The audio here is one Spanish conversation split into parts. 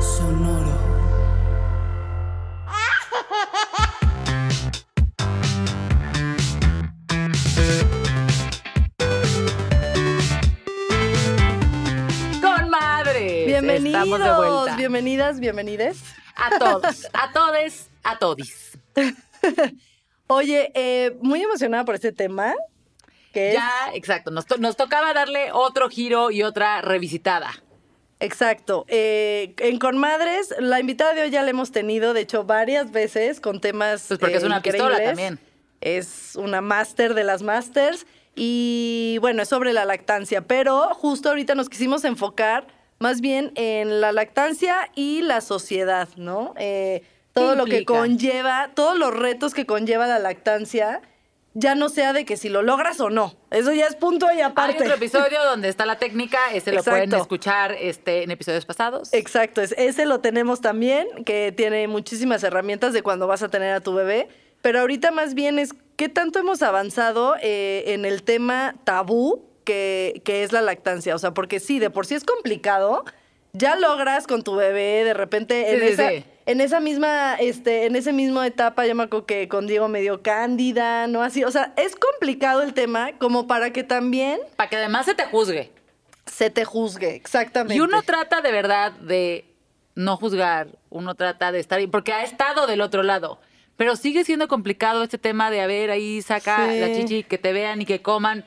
Sonoro. Con madre. Bienvenidos, Estamos de vuelta. bienvenidas, bienvenides. A todos, a todes, a todis. Oye, eh, muy emocionada por este tema, que es Ya, exacto. Nos, to- nos tocaba darle otro giro y otra revisitada. Exacto. eh, en Conmadres, la invitada de hoy ya la hemos tenido, de hecho, varias veces con temas. Pues porque eh, es una pistola increíbles. también. Es una máster de las másters. Y bueno, es sobre la lactancia. Pero justo ahorita nos quisimos enfocar más bien en la lactancia y la sociedad, ¿no? Eh, todo lo que conlleva, todos los retos que conlleva la lactancia, ya no sea de que si lo logras o no. Eso ya es punto y Hay aparte. otro episodio donde está la técnica, ese lo pueden escuchar este, en episodios pasados. Exacto, es- ese lo tenemos también, que tiene muchísimas herramientas de cuando vas a tener a tu bebé. Pero ahorita más bien es qué tanto hemos avanzado eh, en el tema tabú que, que es la lactancia. O sea, porque sí, de por sí es complicado. Ya logras con tu bebé, de repente, en, Sí, sí, esa, sí. En esa misma, este, en ese mismo etapa, yo me acuerdo que con Diego me dio cándida, ¿no? Así, o sea, es complicado el tema como para que también Para que además se te juzgue. se te juzgue, exactamente. Y uno trata de verdad de no juzgar, uno trata de estar porque ha estado del otro lado. Pero sigue siendo complicado este tema de, a ver, ahí saca Sí. la chichi, que te vean y que coman.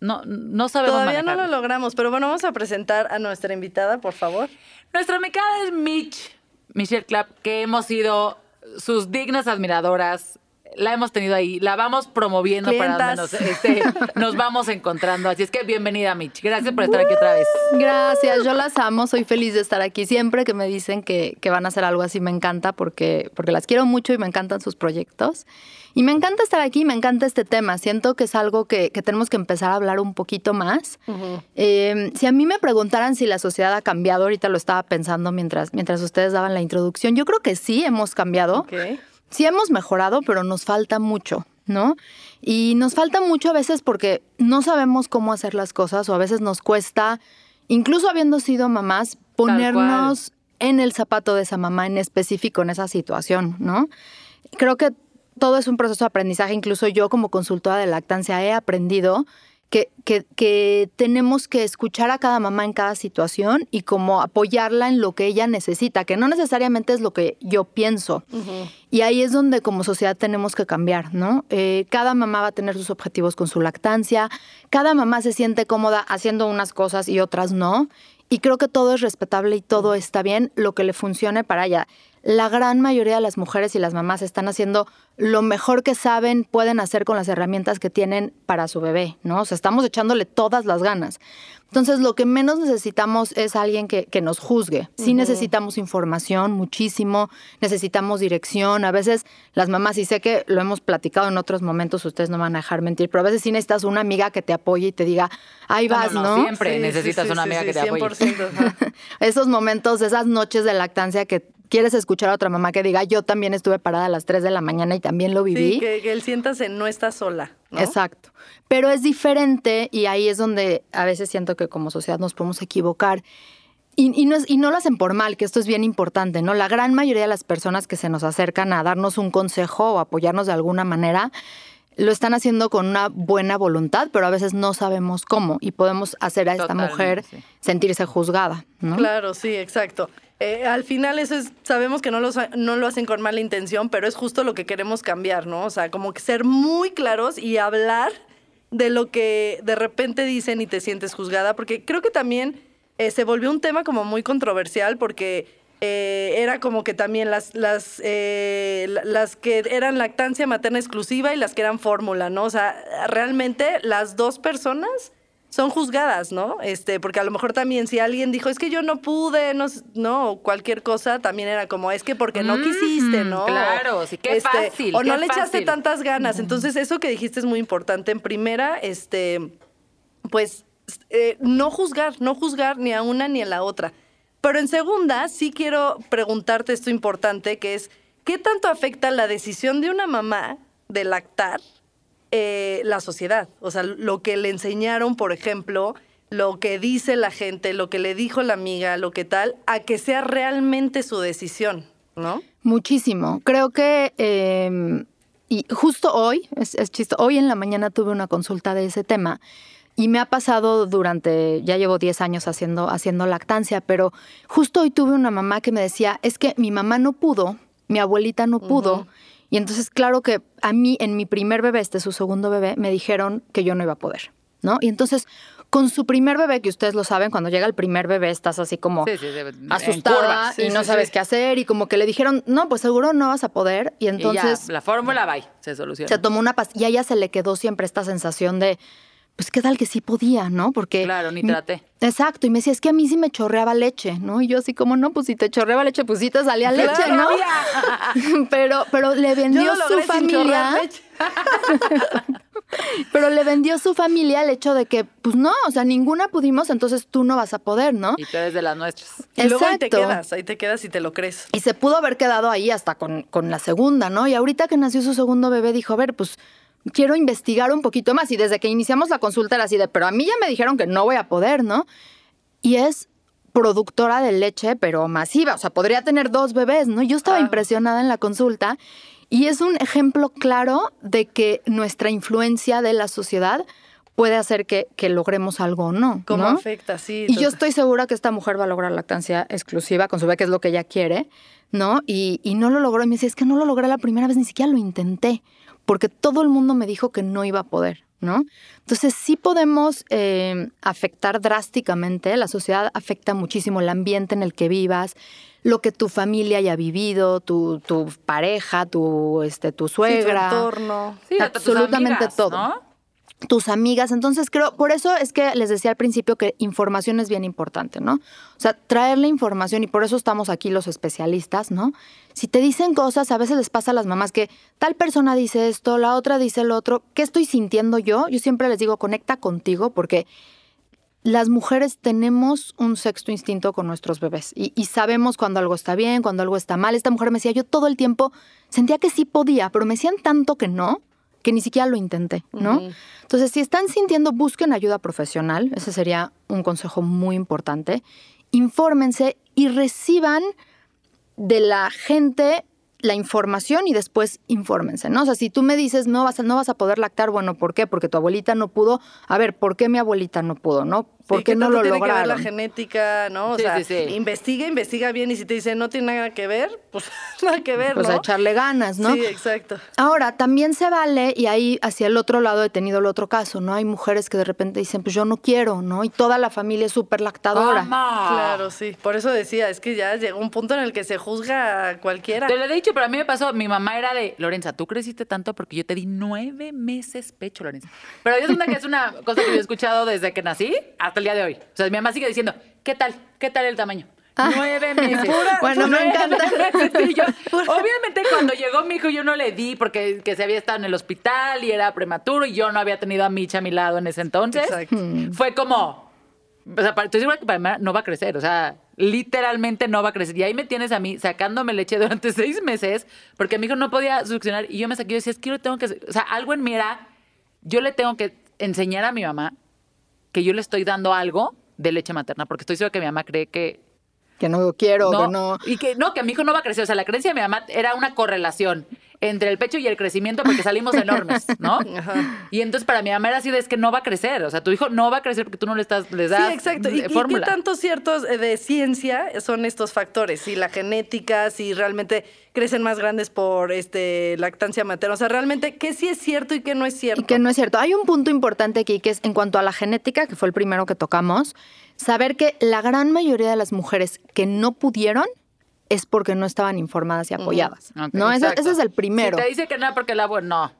No, no sabemos Todavía no lo logramos, pero bueno, vamos a presentar a nuestra invitada, por favor. Nuestra mecada es Mitch, Michelle Clapp, que hemos sido sus dignas admiradoras. La hemos tenido ahí, la vamos promoviendo para donde nos, este, nos vamos encontrando. Así es que bienvenida, Mitch. Gracias por estar aquí otra vez. Gracias, yo las amo, soy feliz de estar aquí. Siempre que me dicen que, que van a hacer algo así me encanta porque, porque las quiero mucho y me encantan sus proyectos. Y me encanta estar aquí, me encanta este tema. Siento que es algo que, que tenemos que empezar a hablar un poquito más. Eh, si a mí me preguntaran si la sociedad ha cambiado, ahorita lo estaba pensando mientras, mientras ustedes daban la introducción, yo creo que sí hemos cambiado. Ok. Sí hemos mejorado, pero nos falta mucho, ¿no? Y nos falta mucho a veces porque no sabemos cómo hacer las cosas o a veces nos cuesta, incluso habiendo sido mamás, ponernos en el zapato de esa mamá en específico en esa situación, ¿no? Creo que todo es un proceso de aprendizaje, incluso yo como consultora de lactancia he aprendido que, que- que tenemos que escuchar a cada mamá en cada situación y como apoyarla en lo que ella necesita, que no necesariamente es lo que yo pienso. Y ahí es donde como sociedad tenemos que cambiar, ¿no? Eh, cada mamá va a tener sus objetivos con su lactancia, cada mamá se siente cómoda haciendo unas cosas y otras no. Y creo que todo es respetable y todo está bien, lo que le funcione para ella. La gran mayoría de las mujeres y las mamás están haciendo lo mejor que saben, pueden hacer con las herramientas que tienen para su bebé, ¿no? O sea, estamos echándole todas las ganas. Entonces, lo que menos necesitamos es alguien que, que nos juzgue. Sí necesitamos información muchísimo, necesitamos dirección. A veces las mamás, y sé que lo hemos platicado en otros momentos, ustedes no van a dejar mentir, pero a veces sí necesitas una amiga que te apoye y te diga, ahí ¿Cómo vas, no? ¿no? Siempre necesitas una amiga que te apoye. 100%, ajá. Esos momentos, esas noches de lactancia que quieres escuchar a otra mamá que diga, yo también estuve parada a las 3 de la mañana y también lo viví. Sí, que, que él siéntase no está sola. ¿no? Exacto. Pero es diferente y ahí es donde a veces siento que como sociedad nos podemos equivocar. Y, y no es- y no lo hacen por mal, que esto es bien importante, ¿no? La gran mayoría de las personas que se nos acercan a darnos un consejo o apoyarnos de alguna manera, lo están haciendo con una buena voluntad, pero a veces no sabemos cómo y podemos hacer a esta Totalmente, mujer sí. sentirse juzgada, ¿no? Claro, sí, exacto. Eh, al final eso es, sabemos que no no lo hacen con mala intención, pero es justo lo que queremos cambiar, ¿no? O sea, como que ser muy claros y hablar de lo que de repente dicen y te sientes juzgada, porque creo que también eh, se volvió un tema como muy controversial porque eh, era como que también las, las, la- las que eran lactancia materna exclusiva y las que eran fórmula, ¿no? O sea, realmente las dos personas son juzgadas, ¿no? Este, porque a lo mejor también si alguien dijo, es que yo no pude, no, no, o cualquier cosa, también era como, es que porque no Mm, quisiste, ¿no? claro, sí, qué fácil, O no le echaste tantas ganas. Entonces, eso que dijiste es muy importante. En primera, este, pues, eh, no juzgar, no juzgar ni a una ni a la otra. Pero en segunda, sí quiero preguntarte esto importante, que es, ¿qué tanto afecta la decisión de una mamá de lactar eh, la sociedad? O sea, lo que le enseñaron, por ejemplo, lo que dice la gente, lo que le dijo la amiga, lo que tal, a que sea realmente su decisión, ¿no? Muchísimo. Creo que, eh, y justo hoy, es, es chisto, hoy en la mañana tuve una consulta de ese tema y me ha pasado durante, ya llevo 10 años haciendo, haciendo lactancia, pero justo hoy tuve una mamá que me decía, es que mi mamá no pudo, mi abuelita no pudo. Y entonces, claro que a mí, en mi primer bebé, este es su segundo bebé, me dijeron que yo no iba a poder, ¿no? Y entonces, con su primer bebé, que ustedes lo saben, cuando llega el primer bebé estás así como Sí, sí, sí, en asustada y no sabes qué hacer y como que le dijeron, no, pues seguro no vas a poder. Y entonces y ya, la fórmula va se soluciona. se tomó una pastilla y a ella se le quedó siempre esta sensación de, pues qué tal que sí podía, ¿no? Porque... Claro, ni traté. Exacto, y me decía, es que a mí sí me chorreaba leche, ¿no? Y yo así como, no, pues si te chorreaba leche, pues sí te salía leche, ¿no? pero, pero le vendió su familia, pero le vendió su familia el hecho de que, pues no, o sea, ninguna pudimos, entonces tú no vas a poder, ¿no? Y tú eres de las nuestras. Y luego ahí te Exacto. quedas, ahí te quedas y te lo crees. Y se pudo haber quedado ahí hasta con, con la segunda, ¿no? Y ahorita que nació su segundo bebé dijo, a ver, pues quiero investigar un poquito más. Y desde que iniciamos la consulta era así de, pero a mí ya me dijeron que no voy a poder, ¿no? Y es productora de leche, pero masiva. O sea, podría tener dos bebés, ¿no? Yo estaba Ah. impresionada en la consulta. Y es un ejemplo claro de que nuestra influencia de la sociedad puede hacer que, que logremos algo o no. ¿Cómo ¿no? afecta? Sí. Y yo estoy segura que esta mujer va a lograr lactancia exclusiva con su bebé, que es lo que ella quiere, ¿no? Y, y no lo logró. Y me dice, es que no lo logré la primera vez, ni siquiera lo intenté, porque todo el mundo me dijo que no iba a poder, ¿no? Entonces sí podemos eh, afectar drásticamente, la sociedad afecta muchísimo el ambiente en el que vivas, lo que tu familia haya vivido, tu, tu pareja, tu, este, tu Sí, tu suegra. entorno. Sí, Absolutamente amigas, todo ¿no? Tus amigas. Entonces creo, por eso es que les decía al principio que información es bien importante, ¿no? O sea, traer la información y por eso estamos aquí los especialistas, ¿no? Si te dicen cosas, a veces les pasa a las mamás que tal persona dice esto, la otra dice lo otro, ¿qué estoy sintiendo yo? Yo siempre les digo, conecta contigo porque las mujeres tenemos un sexto instinto con nuestros bebés y, y sabemos cuando algo está bien, cuando algo está mal. Esta mujer me decía, yo todo el tiempo sentía que sí podía, pero me decían tanto que no, que ni siquiera lo intenté, ¿no? Entonces, si están sintiendo, busquen ayuda profesional. Ese sería un consejo muy importante. Infórmense y reciban de la gente la información y después infórmense, ¿no? O sea, si tú me dices no vas a, no vas a poder lactar, bueno, ¿por qué? Porque tu abuelita no pudo. A ver, ¿por qué mi abuelita no pudo, no? ¿Por Sí, qué ¿qué no lo tiene que ver lograron? la genética, ¿no? O Sí, sea, sí, sí. investiga, investiga bien y si te dicen no tiene nada que ver, pues nada que ver, Pues ¿no? a echarle ganas, ¿no? Sí, exacto. Ahora, también se vale, y ahí hacia el otro lado he tenido el otro caso, ¿no? Hay mujeres que de repente dicen, pues yo no quiero, ¿no? Y toda la familia es súper lactadora. ¿Cómo? Claro, sí. Por eso decía, es que ya llegó un punto en el que se juzga a cualquiera. Te lo he dicho, pero a mí me pasó, mi mamá era de, Lorenza, tú creciste tanto porque yo te di nueve meses pecho, Lorenza. Pero yo siento que es una cosa que yo he escuchado desde que nací hasta el día de hoy. O sea, mi mamá sigue diciendo, ¿qué tal? ¿Qué tal el tamaño? Nueve meses. Bueno, me Nueve encanta. meses. Yo, obviamente cuando llegó mi hijo yo no le di porque que se había estado en el hospital y era prematuro y yo no había tenido a Micha a mi lado en ese entonces. Exacto. Fue como, o sea, para- estoy segura que para mí no va a crecer, o sea, literalmente no va a crecer. Y ahí me tienes a mí sacándome leche durante seis meses porque mi hijo no podía succionar y yo me saqué y decía, es que yo le tengo que, o sea, algo en mí era, yo le tengo que enseñar a mi mamá que yo le estoy dando algo de leche materna porque estoy segura que mi mamá cree que Que no quiero, no, que no. y que no, que mi hijo no va a crecer. O sea, la creencia de mi mamá era una correlación entre el pecho y el crecimiento porque salimos enormes, ¿no? Ajá. Y entonces para mi mamá era así de es que no va a crecer. O sea, tu hijo no va a crecer porque tú no le estás, le das Sí, exacto. ¿Y, y qué tanto ciertos eh, de ciencia son estos factores? Si la genética, si realmente crecen más grandes por este lactancia materna. O sea, realmente, ¿qué sí es cierto y qué no es cierto? Y que no es cierto. Hay un punto importante aquí que es en cuanto a la genética, que fue el primero que tocamos, saber que la gran mayoría de las mujeres que no pudieron es porque no estaban informadas y apoyadas. Ok, ¿No? Ese, ese es el primero. Si te dice que no porque el abuelo, no.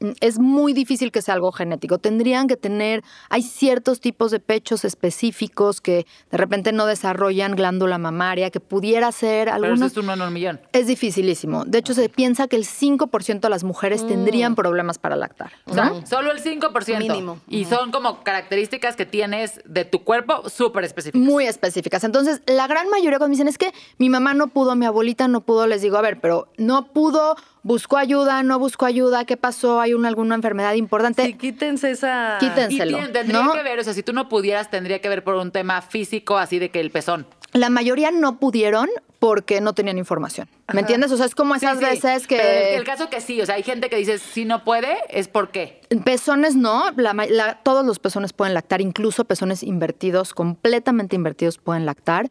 Mm, es muy difícil que sea algo genético. Tendrían que tener, hay ciertos tipos de pechos específicos que de repente no desarrollan glándula mamaria, que pudiera ser Pero eso algunos... es un millón. Es dificilísimo. De hecho, se piensa que el 5% de las mujeres tendrían problemas para lactar. O sea, solo el 5%. Mínimo. Y son como características que tienes de tu cuerpo súper específicas. Muy específicas. Entonces, la gran mayoría cuando me dicen es que mi mamá no pudo, mi abuelita no pudo, les digo, a ver, pero no pudo, buscó ayuda, no buscó ayuda, ¿qué pasó? ¿Hay una, alguna enfermedad importante? Sí, quítense esa... Quítense. Y tendría ¿no? que ver, o sea, si tú no pudieras, tendría que ver por un tema físico, así de que el pezón. La mayoría no pudieron porque no tenían información. ¿Me entiendes? O sea, es como esas sí. veces que... Pero el, caso que sí, o sea, hay gente que dice, si no puede, es por qué. Pezones no, la ma- la- todos los pezones pueden lactar, incluso pezones invertidos, completamente invertidos pueden lactar.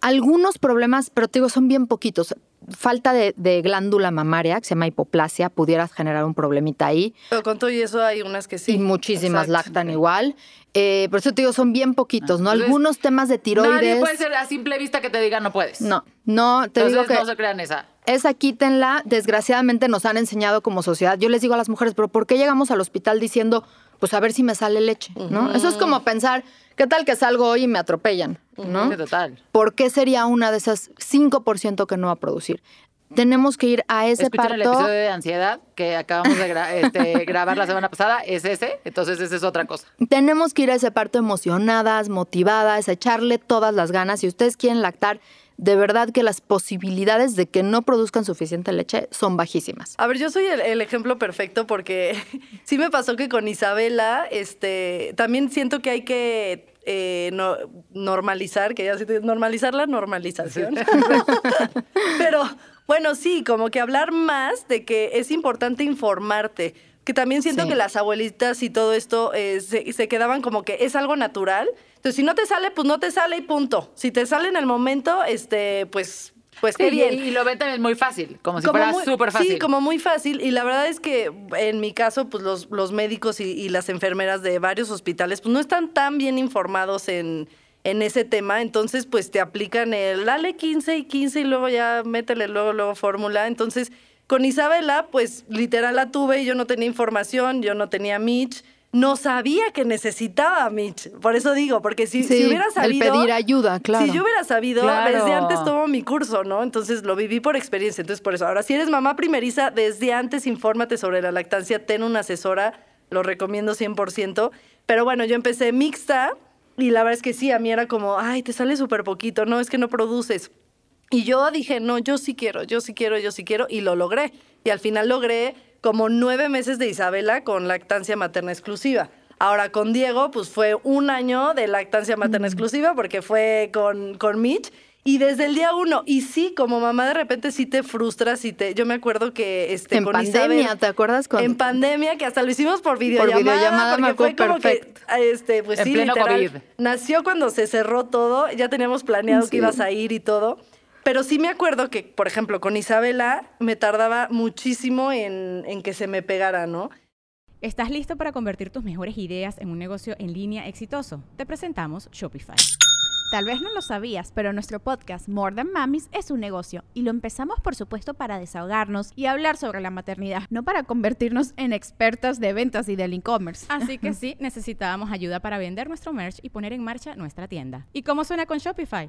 Algunos problemas, pero te digo, son bien poquitos. Falta de, de glándula mamaria, que se llama hipoplasia, pudieras generar un problemita ahí. Pero con todo y eso hay unas que sí. y muchísimas Exacto. lactan igual. Eh, por eso te digo, son bien poquitos, ¿no? Entonces, Algunos temas de tiroides. Nadie puede ser a simple vista que te diga no puedes. No, no, te Entonces digo que no se crean esa. esa quítenla. Desgraciadamente nos han enseñado como sociedad. Yo les digo a las mujeres, pero ¿por qué llegamos al hospital diciendo, pues a ver si me sale leche? ¿no? Eso es como pensar, ¿qué tal que salgo hoy y me atropellan? ¿no? Sí, total. ¿Por qué sería una de esas 5% que no va a producir? Tenemos que ir a ese Escuchen el parto. episodio de ansiedad que acabamos de gra- este, grabar la semana pasada, es ese, entonces esa es otra cosa. Tenemos que ir a ese parto emocionadas, motivadas, echarle todas las ganas. Si ustedes quieren lactar, de verdad que las posibilidades de que no produzcan suficiente leche son bajísimas. A ver, yo soy el, el ejemplo perfecto porque sí me pasó que con Isabela, este, también siento que hay que eh, no- normalizar, que ya se normalizar la normalización. Pero bueno, sí, como que hablar más de que es importante informarte. Que también siento Sí. que las abuelitas y todo esto eh, se, se quedaban como que es algo natural. Entonces, si no te sale, pues no te sale y punto. Si te sale en el momento, este, pues, pues qué Sí, bien. Y, y lo ven también muy fácil, como si Como fuera súper fácil. Sí, como muy fácil. Y la verdad es que en mi caso, pues los, los médicos y, y las enfermeras de varios hospitales, pues no están tan bien informados en, en ese tema. Entonces, pues te aplican el dale 15 y 15 y luego ya métele luego, luego fórmula. Entonces, con Isabela, pues literal la tuve y yo no tenía información, yo no tenía Mitch. No sabía que necesitaba a Mitch. Por eso digo, porque si, si Sí, hubiera el sabido. pedir ayuda, claro. Si yo hubiera sabido, Claro. desde antes tomo mi curso, ¿no? Entonces lo viví por experiencia. Entonces, por eso. Ahora, si eres mamá primeriza, desde antes infórmate sobre la lactancia, ten una asesora, lo recomiendo 100%. Pero bueno, yo empecé mixta y la verdad es que sí, a mí era como, ay, te sale súper poquito, no, es que no produces. Y yo dije, no, yo sí quiero, yo sí quiero, yo sí quiero, y lo logré. Y al final logré como nueve meses de Isabela con lactancia materna exclusiva. Ahora con Diego, pues fue un año de lactancia materna exclusiva porque fue con, con Mitch. Y desde el día uno, y sí, como mamá de repente sí te frustras y te... Yo me acuerdo que este, en con pandemia, Isabel- ¿te acuerdas? Con, En pandemia, que hasta lo hicimos por videollamada. videollamada, me fue como que, perfecto. este, pues En sí, pleno literal, COVID. Nació cuando se cerró todo, ya teníamos planeado Sí. que ibas a ir y todo. Pero sí me acuerdo que, por ejemplo, con Isabela me tardaba muchísimo en, en que se me pegara, ¿no? ¿Estás listo para convertir tus mejores ideas en un negocio en línea exitoso? Te presentamos Shopify. Tal vez no lo sabías, pero nuestro podcast More Than Mamis es un negocio y lo empezamos por supuesto para desahogarnos y hablar sobre la maternidad, no para convertirnos en expertas de ventas y del e-commerce. Así que sí, necesitábamos ayuda para vender nuestro merch y poner en marcha nuestra tienda. ¿Y cómo suena con Shopify?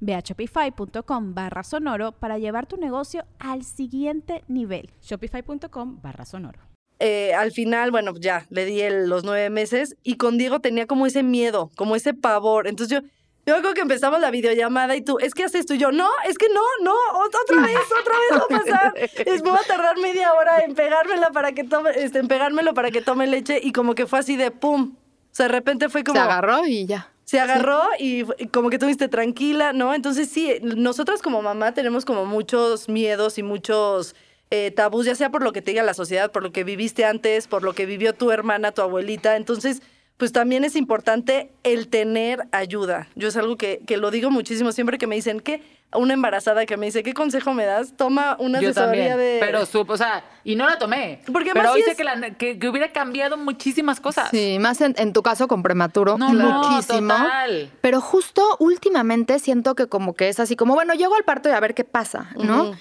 Ve a shopify.com barra sonoro para llevar tu negocio al siguiente nivel. Shopify.com barra sonoro. Eh, al final, bueno, ya le di el- los nueve meses y con Diego tenía como ese miedo, como ese pavor. Entonces yo, yo creo que empezamos la videollamada y tú, es que haces tú y yo, no, es que no, no, ot- otra vez, otra vez va a pasar. Es, me va a tardar media hora en pegármela para que tome, este, en pegármelo para que tome leche y como que fue así de pum. O sea, de repente fue como... Se agarró y ya. Se agarró y, como que tú viste tranquila, ¿no? Entonces sí, nosotras como mamá tenemos como muchos miedos y muchos eh, tabús, ya sea por lo que te diga la sociedad, por lo que viviste antes, por lo que vivió tu hermana, tu abuelita. Entonces, pues también es importante el tener ayuda. Yo es algo que, que lo digo muchísimo siempre que me dicen que una embarazada que me dice, ¿qué consejo me das? Toma una Yo asesoría también. de... Pero supo, o sea, y no la tomé. Porque pero hoy sí sé que, la- que, que hubiera cambiado muchísimas cosas. Sí, más en, en tu caso con prematuro, No, no, muchísimo. total. Pero justo últimamente siento que como que es así como, bueno, llego al parto y a ver qué pasa, ¿no?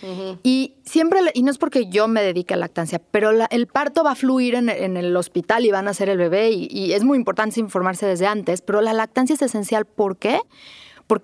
Y siempre, y no es porque yo me dedique a lactancia, pero la- el parto va a fluir en, en el hospital y van a hacer el bebé y, y es muy importante informarse desde antes, pero la lactancia es esencial. ¿Por qué? Porque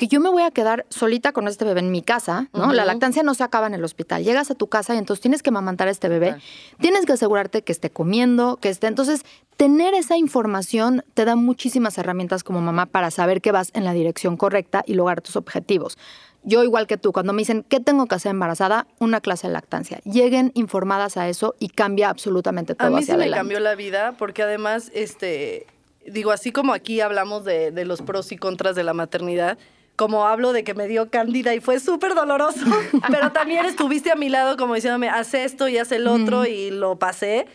yo me voy a quedar solita con este bebé en mi casa, ¿no? La lactancia no se acaba en el hospital. Llegas a tu casa y entonces tienes que amamantar a este bebé. Tienes que asegurarte que esté comiendo, que esté. Entonces, tener esa información te da muchísimas herramientas como mamá para saber que vas en la dirección correcta y lograr tus objetivos. Yo, igual que tú, cuando me dicen, ¿qué tengo que hacer embarazada? Una clase de lactancia. Lleguen informadas a eso y cambia absolutamente todo A mí hacia me adelante. cambió la vida porque además, este, digo, así como aquí hablamos de, de los pros y contras de la maternidad, como hablo de que me dio cándida y fue súper doloroso, pero también estuviste a mi lado como diciéndome, haz esto y haz el otro y lo pasé.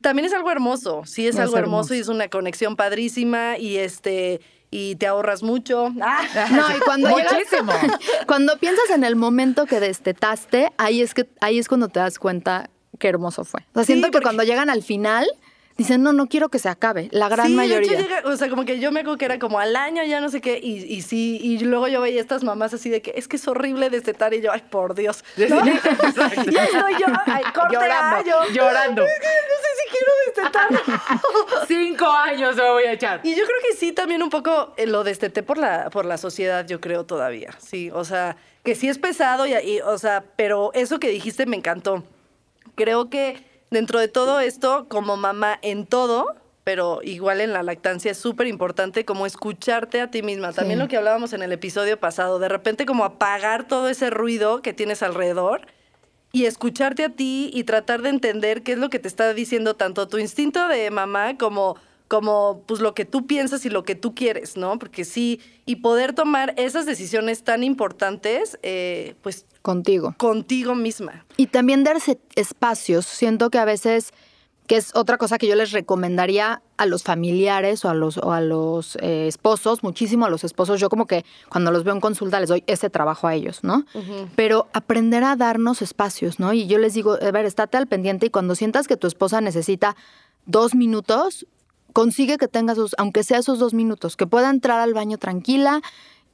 También es algo hermoso, sí es, Es algo hermoso. hermoso. y es una conexión padrísima y este y te ahorras mucho. Ah, No, y cuando llegas- Muchísimo. Cuando piensas en el momento que destetaste, ahí es que ahí es cuando te das cuenta qué hermoso fue. O sea, Sí, siento que cuando llegan al final dicen, "No, no quiero que se acabe." La gran sí, mayoría. De hecho, llega- o sea, como que yo me acuerdo que era como al año, ya no sé qué, y, y sí, y luego yo veía estas mamás así de que es que es horrible destetar, y yo, ay, por Dios. ¿no? y ahí estoy yo, ay, corte Llorando, A, yo, llorando. No sé si quiero destetar. Cinco años me voy a echar. y yo creo que sí, también un poco eh, lo desteté por la, por la sociedad, yo creo todavía. Sí, o sea, que sí es pesado, y, y, o sea, pero eso que dijiste me encantó. Creo que dentro de todo esto, como mamá en todo, pero igual en la lactancia es súper importante como escucharte a ti misma. También Sí. lo que hablábamos en el episodio pasado, de repente como apagar todo ese ruido que tienes alrededor y escucharte a ti y tratar de entender qué es lo que te está diciendo tanto tu instinto de mamá como como pues lo que tú piensas y lo que tú quieres, ¿no? Porque sí, y poder tomar esas decisiones tan importantes, eh, pues Contigo. contigo misma. Y también darse espacios. Siento que a veces, que es otra cosa que yo les recomendaría a los familiares o a los, o a los eh, esposos, muchísimo a los esposos. Yo como que cuando los veo en consulta les doy ese trabajo a ellos, ¿no? Pero aprender a darnos espacios, ¿no? Y yo les digo, a ver, estate al pendiente y cuando sientas que tu esposa necesita dos minutos, consigue que tenga sus, aunque sea esos dos minutos, que pueda entrar al baño tranquila,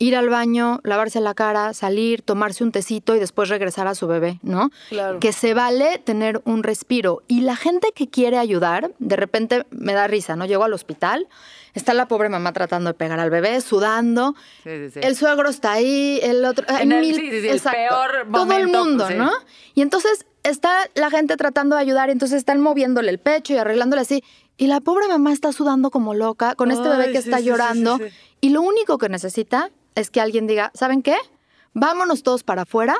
ir al baño, lavarse la cara, salir, tomarse un tecito y después regresar a su bebé, ¿no? Claro. Que se vale tener un respiro. Y la gente que quiere ayudar, de repente me da risa, ¿no? Llego al hospital, está la pobre mamá tratando de pegar al bebé, sudando. Sí, sí, sí. El suegro está ahí, el otro. En el- sí, sí, sí, el peor Todo el momento, mundo, pues. ¿no? Y entonces está la gente tratando de ayudar, y entonces están moviéndole el pecho y arreglándole así. Y la pobre mamá está sudando como loca con este bebé que está llorando. Y lo único que necesita es que alguien diga, ¿saben qué? Vámonos todos para afuera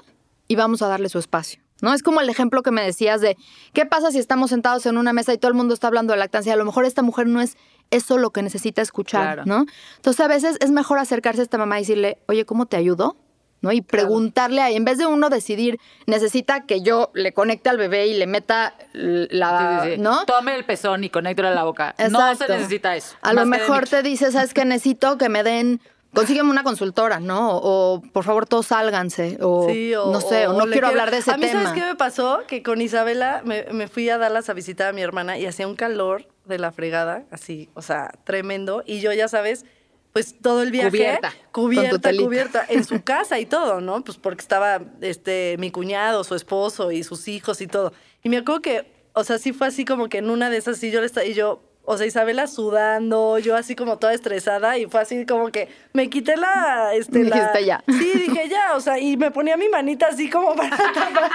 y vamos a darle su espacio. ¿No? Es como el ejemplo que me decías de qué pasa si estamos sentados en una mesa y todo el mundo está hablando de lactancia. A lo mejor esta mujer no es eso lo que necesita escuchar, Claro. ¿no? Entonces a veces es mejor acercarse a esta mamá y decirle, oye, ¿cómo te ayudo? ¿No? Y preguntarle ahí, en vez de uno decidir, necesita que yo le conecte al bebé y le meta la, Sí, sí, sí. ¿no? Tome el pezón y conéctelo a la boca. No se necesita eso. A lo que mejor te dice, ¿sabes qué? Necesito que me den, consígueme una consultora, ¿no? O, por favor todos sálganse, o, Sí, o, no sé, o, no quiero hablar de ese a mí, tema. ¿sabes qué me pasó? Que con Isabela me, me fui a Dallas a visitar a mi hermana y hacía un calor de la fregada, así, o sea, tremendo. Y yo, ya sabes, pues todo el viaje Cubierta. Cubierta, cubierta, en su casa y todo, ¿no? Pues porque estaba este mi cuñado, su esposo y sus hijos y todo. Y me acuerdo que, o sea, sí fue así como que en una de esas sí yo le estaba y yo o sea, Isabela sudando, yo así como toda estresada y fue así como que me quité la este la- Dijiste ya. Sí, dije ya, o sea, y me ponía mi manita así como para tapar.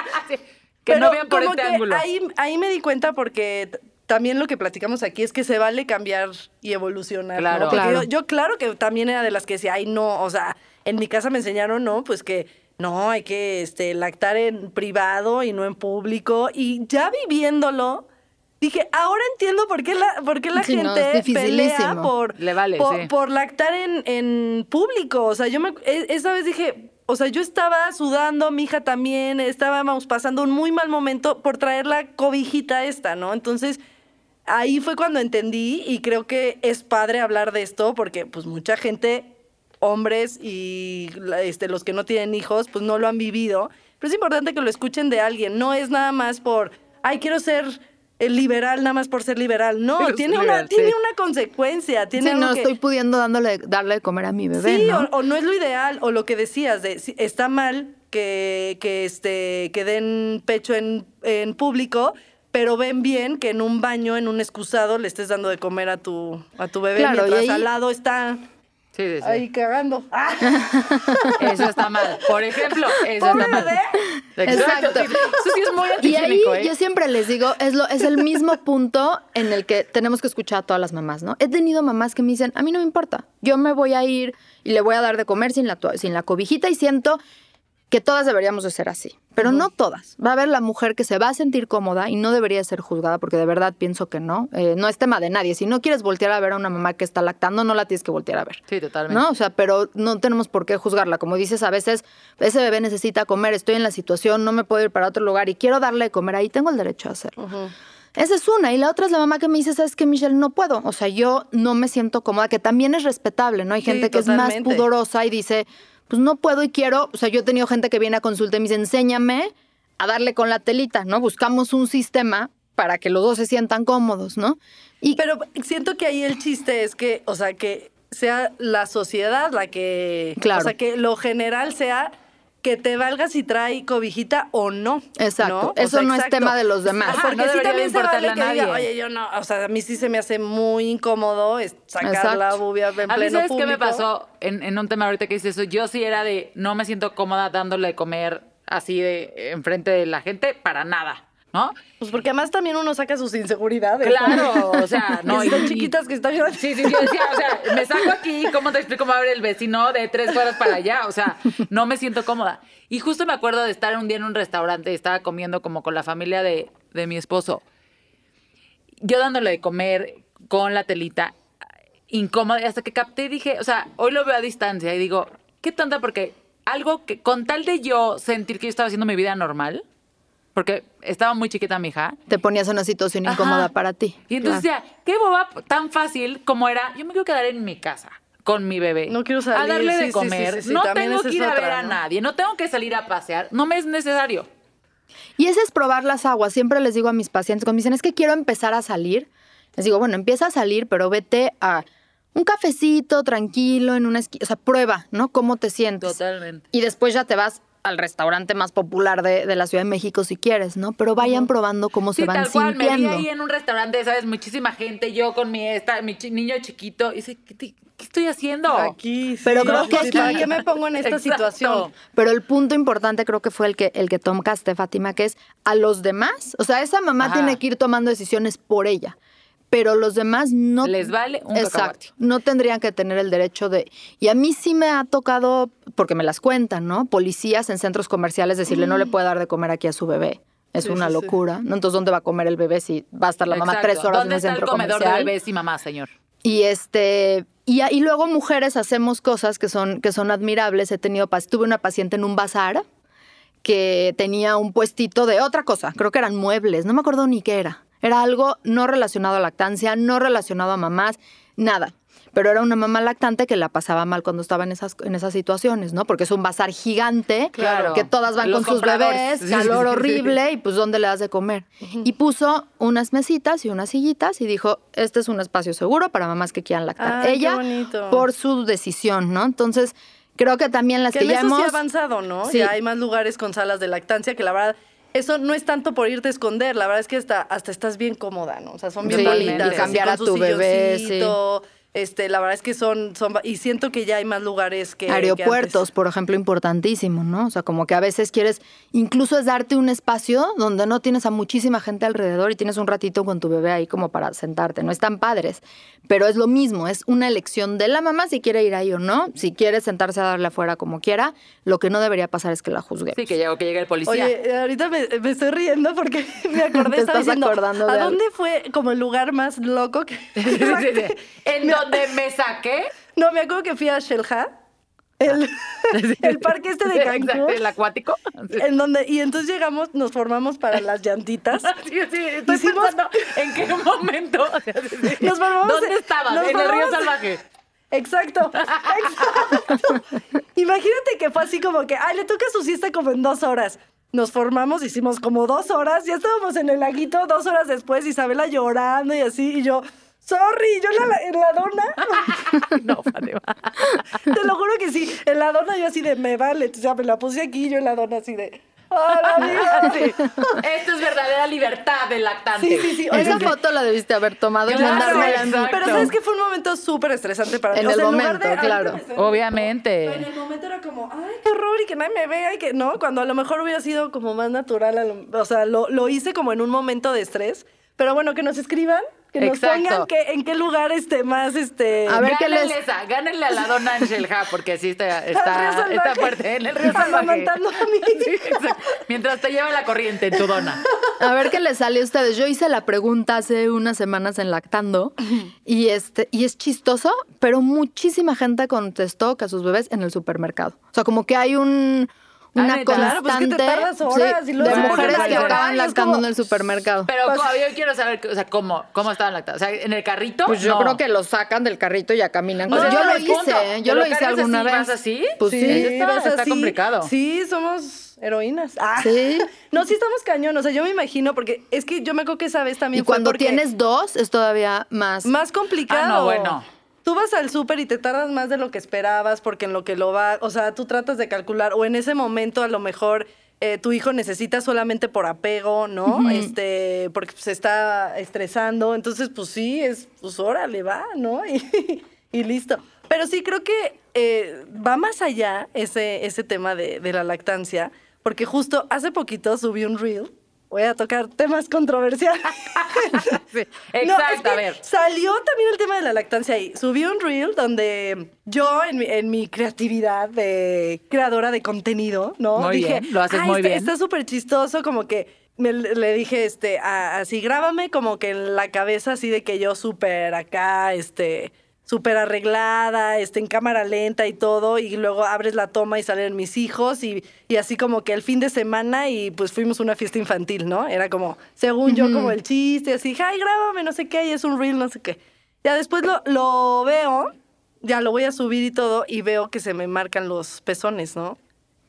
Que no vean por como este que ángulo. Ahí, ahí me di cuenta porque también lo que platicamos aquí es que se vale cambiar y evolucionar. ¿no? Claro. Porque Claro. Yo, yo claro que también era de las que decía, ay, no, o sea, en mi casa me enseñaron, no, pues que no, hay que este, lactar en privado y no en público. Y ya viviéndolo, dije, ahora entiendo por qué la, por qué la Sí, no, gente dificilísimo. pelea por, Le vale, por, sí. por lactar en, en público. O sea, yo me, e- esa vez dije, o sea, yo estaba sudando, mi hija también, estábamos pasando un muy mal momento por traer la cobijita esta, ¿no? Entonces, ahí fue cuando entendí y creo que es padre hablar de esto porque pues mucha gente, hombres y este, los que no tienen hijos, pues no lo han vivido. Pero es importante que lo escuchen de alguien, no es nada más por, ay, quiero ser liberal nada más por ser liberal. No, tiene, una, tiene una consecuencia. Tiene Sí, no que- estoy pudiendo dándole, darle de comer a mi bebé, Sí, ¿no? o, o no es lo ideal, o lo que decías, de si- está mal que, que, este, que den pecho en, en público, pero ven bien que en un baño, en un excusado, le estés dando de comer a tu, a tu bebé Claro, y mientras ahí- al lado está Sí, sí, sí. ahí cagando. ¡Ah! Eso está mal. Por ejemplo, eso Pobre está mal. bebé. Exacto. Eso sí es muy Y ahí ¿eh? yo siempre les digo, es, lo, es el mismo punto en el que tenemos que escuchar a todas las mamás, ¿no? He tenido mamás que me dicen, a mí no me importa, yo me voy a ir y le voy a dar de comer sin la, sin la cobijita y siento que todas deberíamos de ser así, pero no todas. Va a haber la mujer que se va a sentir cómoda y no debería ser juzgada porque de verdad pienso que no. Eh, no es tema de nadie. Si no quieres voltear a ver a una mamá que está lactando, no la tienes que voltear a ver. Sí, totalmente. ¿No? O sea, pero no tenemos por qué juzgarla. Como dices, a veces ese bebé necesita comer, estoy en la situación, no me puedo ir para otro lugar y quiero darle de comer ahí, tengo el derecho a hacerlo. Esa es una. Y la otra es la mamá que me dice, ¿sabes qué, Michelle? No puedo. O sea, yo no me siento cómoda, que también es respetable, ¿no? Hay Sí, gente que es más pudorosa y dice, pues no puedo y quiero. O sea, yo he tenido gente que viene a consulta y me dice, enséñame a darle con la telita, ¿no? Buscamos un sistema para que los dos se sientan cómodos, ¿no? Y Pero siento que ahí el chiste es que, o sea, que sea la sociedad la que. Claro. O sea, que lo general sea que te valga si trae cobijita o no. Exacto. ¿no? O Eso sea, no es tema de los demás. Ajá, Porque no sí también se vale que diga, nadie. oye, yo no, o sea, a mí sí se me hace muy incómodo es sacar Exacto. la bubia en A mí, ¿sabes qué me pasó en, en un tema ahorita que dices eso? Yo sí era de, no me siento cómoda dándole de comer así de enfrente de la gente para nada, ¿no? Pues porque además también uno saca sus inseguridades. Claro, o sea, no. Que están y- chiquitas, que están grandes. Sí, sí, decía, o sea, me saco aquí, ¿cómo te explico cómo abre el vecino de tres cuadras para allá? O sea, no me siento cómoda. Y justo me acuerdo de estar un día en un restaurante y estaba comiendo como con la familia de, de mi esposo. Yo dándole de comer con la telita, incómoda, y hasta que capté y dije, o sea, hoy lo veo a distancia y digo, qué tonta, porque algo que, con tal de yo sentir que yo estaba haciendo mi vida normal, porque estaba muy chiquita mi hija, te ponías en una situación incómoda Ajá. para ti. y entonces Claro. decía, qué boba tan fácil como era, yo me quiero quedar en mi casa con mi bebé. No quiero salir, A darle sí, de comer. sí, sí, sí, no también tengo que ir a ver otra, a ¿no? nadie. No tengo que salir a pasear. No me es necesario. Y ese es probar las aguas. Siempre les digo a mis pacientes, cuando me dicen, es que quiero empezar a salir, les digo, bueno, empieza a salir, pero vete a un cafecito tranquilo en una esquina, o sea, prueba, ¿no? ¿Cómo te sientes? Totalmente. Y después ya te vas al restaurante más popular de, de la Ciudad de México si quieres, ¿no? Pero vayan probando cómo Sí, se van tal cual. Me vi ahí en un restaurante, ¿sabes? Muchísima gente. Yo con mi, esta, mi chi- niño chiquito. Y dice, ¿qué, te- qué estoy haciendo? Aquí, sí, Pero creo no, que aquí- ¿Para qué me pongo en esta Exacto. situación? Pero el punto importante creo que fue el que, el que tocaste, Fátima, que es a los demás. O sea, esa mamá Ajá. tiene que ir tomando decisiones por ella. Pero los demás no. Les vale un Exacto. cacahuate. No tendrían que tener el derecho de. Y a mí sí me ha tocado, porque me las cuentan, ¿no? Policías en centros comerciales decirle no le puede dar de comer aquí a su bebé. Es Sí, una sí, sí. locura. ¿no? Entonces, ¿dónde va a comer el bebé si va a estar la mamá Exacto. tres horas ¿Dónde en el está el centro comedor comercial? de bebés y mamá, señor? Y este y, y luego mujeres hacemos cosas que son que son admirables. He tenido tuve una paciente en un bazar que tenía un puestito de otra cosa, creo que eran muebles, no me acuerdo ni qué era. Era algo no relacionado a lactancia, no relacionado a mamás, nada. Pero era una mamá lactante que la pasaba mal cuando estaba en esas, en esas situaciones, ¿no? Porque es un bazar gigante, Claro. que todas van Los con sus bebés, Sí, sí, calor sí, sí. horrible, y pues ¿dónde le das de comer? Y puso unas mesitas y unas sillitas y dijo, este es un espacio seguro para mamás que quieran lactar. Ay, Ella, por su decisión, ¿no? Entonces, creo que también las Que que, en ya eso sí hemos... ha avanzado, ¿no? Sí. Ya hay más lugares con salas de lactancia que la verdad, eso no es tanto por irte a esconder, la verdad es que hasta, hasta estás bien cómoda, ¿no? O sea, son bien Sí, bonitas. y cambiar a tu bebé, silloncito, Este, la verdad es que son, son, y siento que ya hay más lugares que. que Aeropuertos, antes. por ejemplo, importantísimo, ¿no? O sea, como que a veces quieres, incluso es darte un espacio donde no tienes a muchísima gente alrededor y tienes un ratito con tu bebé ahí como para sentarte. No están padres, pero es lo mismo, es una elección de la mamá si quiere ir ahí o no, si quiere sentarse a darle afuera como quiera. Lo que no debería pasar es que la juzgue. Sí, que llegó, que llegue el policía. Oye, ahorita me, me estoy riendo porque me acordé, Te estaba estás diciendo, acordando de ¿a algo. dónde fue como el lugar más loco que... Sí, sí, sí. En donde me saqué. No, me acuerdo que fui a Shelha. el, el parque este de Cancún. El acuático. En donde, y entonces llegamos, nos formamos para las llantitas. Sí, sí, estoy Hicimos- pensando en qué momento. Nos formamos ¿Dónde estabas? nos En el río salvaje. Exacto, exacto. Imagínate que fue así como que, ay, le toca su siesta como en dos horas. Nos formamos, hicimos como dos horas, ya estábamos en el laguito dos horas después, Isabela llorando y así, y yo, sorry, yo en la, en la dona, No, Fátima. te lo juro que sí, en la dona yo así de, me vale, o sea, me la puse aquí, yo en la dona así de, hola, amiga. Sí. Esto es verdadera libertad del lactante. Sí, sí, sí. Esa que- foto la debiste haber tomado y Claro, mandármela. Pero sabes que fue un momento súper estresante para mí. En O el sea, momento, de, claro. Obviamente. Pero en el momento era como, ay, qué horror y que nadie me vea y que no, cuando a lo mejor hubiera sido como más natural, a lo- o sea, lo, lo hice como en un momento de estrés. Pero bueno, que nos escriban, que nos Exacto. pongan que, en qué lugar este más este. A ver, ¿qué gánenle les- esa, gánenle a la dona Angelja, porque sí está, está, está fuerte en el río salvaje. A mí. Sí. Mientras te lleva la corriente en tu dona. A ver qué les sale a ustedes. Yo hice la pregunta hace unas semanas en Lactando y este y es chistoso, pero muchísima gente contestó que a sus bebés en el supermercado. O sea, como que hay un una Ah, ¿neta? constante Claro, pues es que te tardas horas sí, y luego de se mujeres que acaban y lactando como- en el supermercado. Pero Pues- yo quiero saber, o sea, cómo, cómo estaban lactados. O sea, en el carrito. Pues yo no. creo que lo sacan del carrito y ya caminan. O sea, yo lo hice, yo ¿Te lo lo hice alguna así, vez. vas así? Pues Sí, sí. está- vas está así. complicado. Sí, somos heroínas. Ah. Sí. No, sí estamos cañón. O sea, yo me imagino, porque es que yo me acuerdo que esa vez Y también fue cuando porque- tienes dos es todavía más. Más complicado. Ah, no, bueno. Tú vas al súper y te tardas más de lo que esperabas porque en lo que lo va, o sea, tú tratas de calcular o en ese momento a lo mejor eh, tu hijo necesita solamente por apego, ¿no? Este, porque se está estresando, entonces pues sí, es, pues órale, va, ¿no? Y, y listo. Pero sí creo que eh, va más allá ese, ese tema de, de la lactancia, porque justo hace poquito subí un reel. Voy a tocar temas controversiales. Sí, No, Exacto, es que a ver. Salió también el tema de la lactancia ahí. Subí un reel donde yo, en mi, en mi creatividad de creadora de contenido, ¿no? Muy dije, bien, lo haces "Ay, muy está- bien". Está súper chistoso, como que me- le dije, este, a- así, grábame como que en la cabeza, así de que yo súper acá, este, súper arreglada, este, en cámara lenta y todo, y luego abres la toma y salen mis hijos, y, y así como que el fin de semana, y pues fuimos a una fiesta infantil, ¿no? Era como, según yo, como el chiste, así, ay, grábame, no sé qué, y es un reel, no sé qué. Ya después lo, lo veo, ya lo voy a subir y todo, y veo que se me marcan los pezones, ¿no?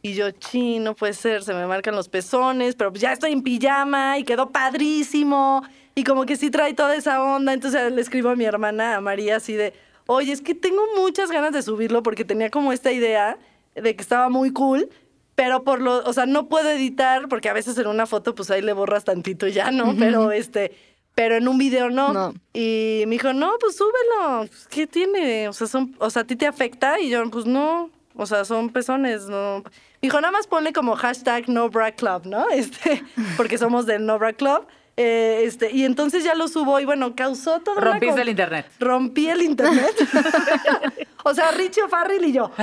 Y yo, chi, no puede ser, se me marcan los pezones, pero pues ya estoy en pijama y quedó padrísimo. Y como que sí trae toda esa onda. Entonces le escribo a mi hermana, a María, así de, oye, es que tengo muchas ganas de subirlo porque tenía como esta idea de que estaba muy cool, pero por lo, o sea, no puedo editar porque a veces en una foto pues ahí le borras tantito y ya, ¿no? Pero este, pero en un video no. No. Y me dijo, no, pues súbelo. Pues, ¿Qué tiene? O sea, son, o sea, ¿a ti te afecta? Y yo, pues no. O sea, son pezones, no. Me dijo, nada más ponle como hashtag no bra club, ¿no? Este, porque somos del no bra club. Eh, este, y entonces ya lo subo y bueno, causó todo. Rompiste con- el internet. Rompí el internet. o sea, Richie Farrell y yo.